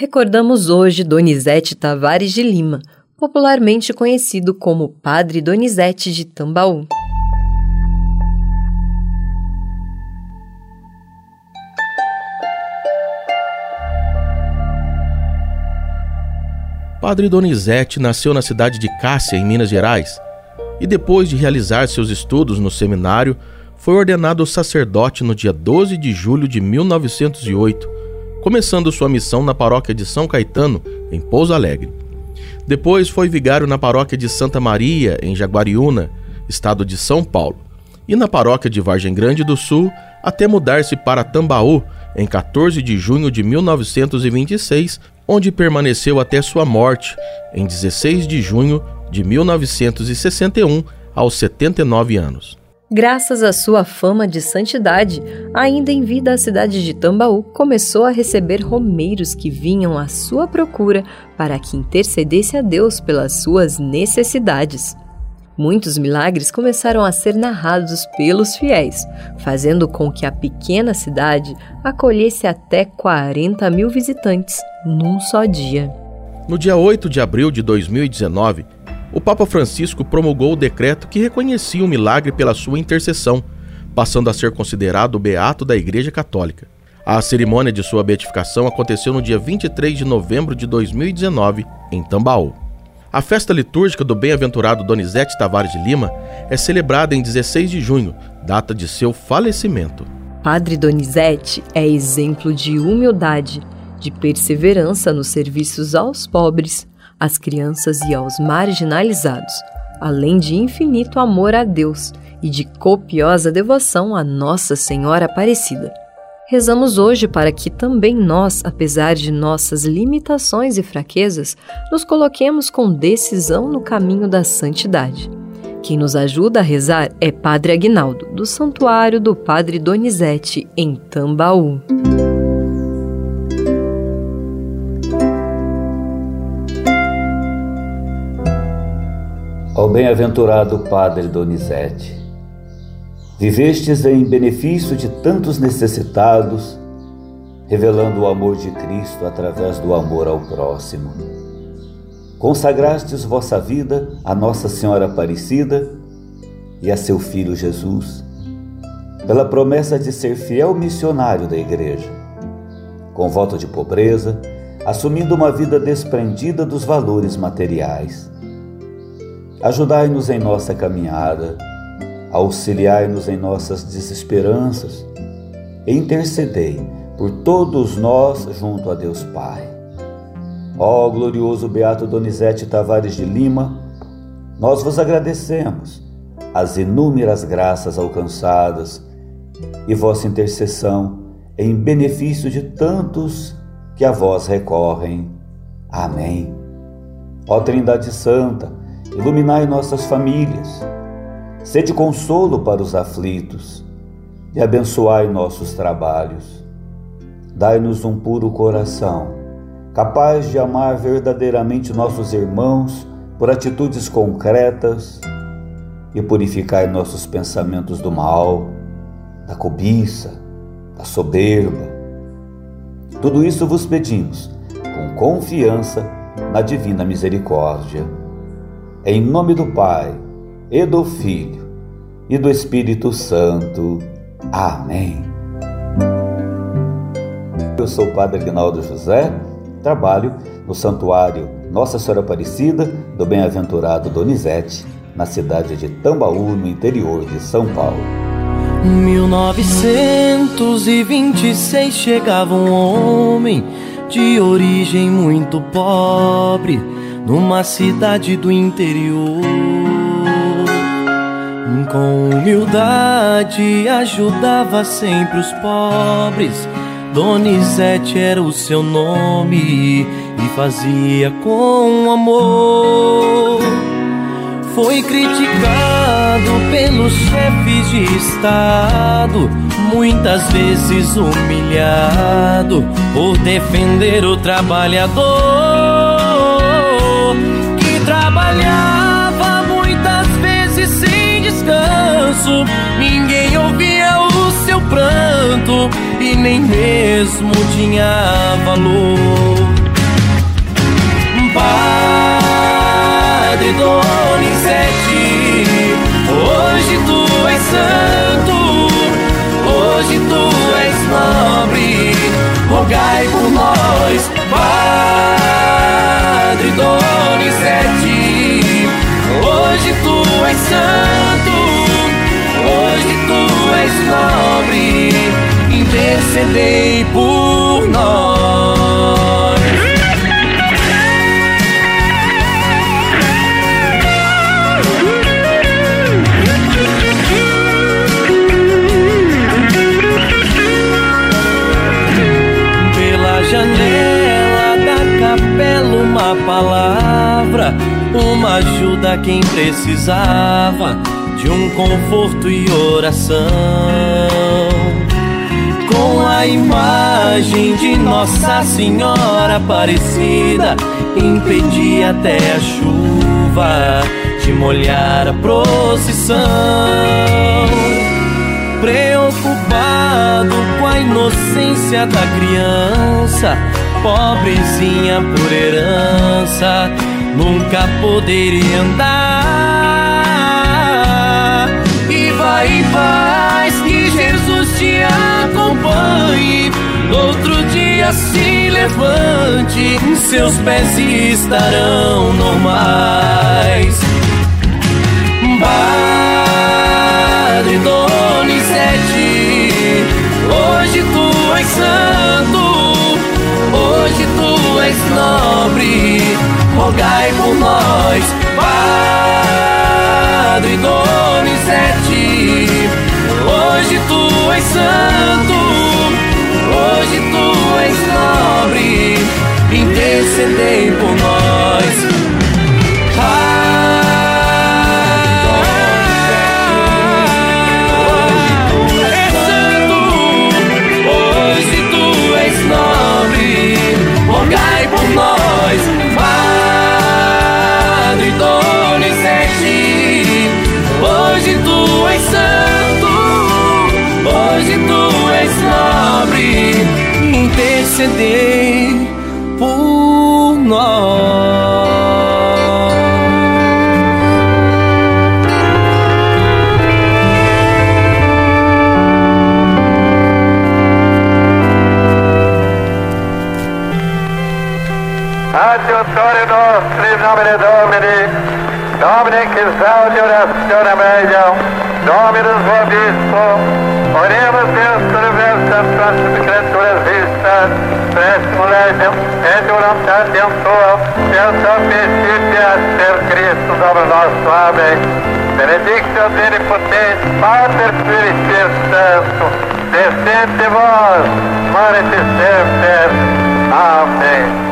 Recordamos hoje Donizete Tavares de Lima, popularmente conhecido como Padre Donizete de Tambaú. Padre Donizete nasceu na cidade de Cássia, em Minas Gerais, e depois de realizar seus estudos no seminário, foi ordenado sacerdote no dia 12 de julho de 1908 começando sua missão na paróquia de São Caetano, em Pouso Alegre. Depois foi vigário na paróquia de Santa Maria, em Jaguariúna, estado de São Paulo, e na paróquia de Vargem Grande do Sul, até mudar-se para Tambaú, em 14 de junho de 1926, onde permaneceu até sua morte, em 16 de junho de 1961, aos 79 anos. Graças à sua fama de santidade, ainda em vida a cidade de Tambaú começou a receber romeiros que vinham à sua procura para que intercedesse a Deus pelas suas necessidades. Muitos milagres começaram a ser narrados pelos fiéis, fazendo com que a pequena cidade acolhesse até 40 mil visitantes num só dia. No dia 8 de abril de 2019, o Papa Francisco promulgou o decreto que reconhecia o milagre pela sua intercessão, passando a ser considerado o beato da Igreja Católica. A cerimônia de sua beatificação aconteceu no dia 23 de novembro de 2019, em Tambaú. A festa litúrgica do bem-aventurado Donizete Tavares de Lima é celebrada em 16 de junho, data de seu falecimento. Padre Donizete é exemplo de humildade, de perseverança nos serviços aos pobres, às crianças e aos marginalizados, além de infinito amor a Deus e de copiosa devoção a Nossa Senhora Aparecida. Rezamos hoje para que também nós, apesar de nossas limitações e fraquezas, nos coloquemos com decisão no caminho da santidade. Quem nos ajuda a rezar é Padre Aguinaldo, do Santuário do Padre Donizete, em Tambaú. Ao bem-aventurado Padre Donizete, vivestes em benefício de tantos necessitados, revelando o amor de Cristo através do amor ao próximo. Consagrastes vossa vida a Nossa Senhora Aparecida e a seu Filho Jesus, pela promessa de ser fiel missionário da Igreja, com voto de pobreza, assumindo uma vida desprendida dos valores materiais Ajudai-nos em nossa caminhada, auxiliai-nos em nossas desesperanças e intercedei por todos nós junto a Deus Pai. Ó glorioso Beato Donizete Tavares de Lima, nós vos agradecemos as inúmeras graças alcançadas e vossa intercessão em benefício de tantos que a vós recorrem. Amém. Ó Trindade Santa, iluminai nossas famílias, sede consolo para os aflitos e abençoai nossos trabalhos. Dai-nos um puro coração, capaz de amar verdadeiramente nossos irmãos por atitudes concretas e purificai nossos pensamentos do mal, da cobiça, da soberba. Tudo isso vos pedimos com confiança na divina misericórdia em nome do Pai, e do Filho, e do Espírito Santo. Amém. Eu sou o Padre Aguinaldo José, trabalho no Santuário Nossa Senhora Aparecida do Bem-aventurado Donizete, na cidade de Tambaú, no interior de São Paulo. 1926 chegava um homem de origem muito pobre numa cidade do interior. Com humildade ajudava sempre os pobres. Donizete era o seu nome e fazia com amor. Foi criticado pelos chefes de Estado, muitas vezes humilhado por defender o trabalhador Trabalhava muitas vezes sem descanso, ninguém ouvia o seu pranto e nem mesmo tinha valor. Padre Donizete, hoje tu és santo, hoje tu és nobre, rogai por nós. és santo, hoje tu és nobre, intercedei por nós. Pela janela da capela, uma palavra uma ajuda quem precisava de um conforto e oração. Com a imagem de Nossa Senhora Aparecida, impedi até a chuva de molhar a procissão. Preocupado com a inocência da criança, pobrezinha por herança, nunca poderia andar. E vai em paz, que Jesus te acompanhe. Outro dia se levante, seus pés estarão normais. Padre Donizete, hoje tu és santo, tu intercedei por nós. Adiutorium nostri in nomine Domini, Domine qui saudio ratione meglio, Dominus vobiscum, oremus Deus universum santas creaturas vistas, prestum legem, et voluntatem tuam, et sapicipia per Christus Domnus nostro. Amém. Benedictio Omnipotens, Pater Spiritus Sanctus, descende vos, manifestem Amém.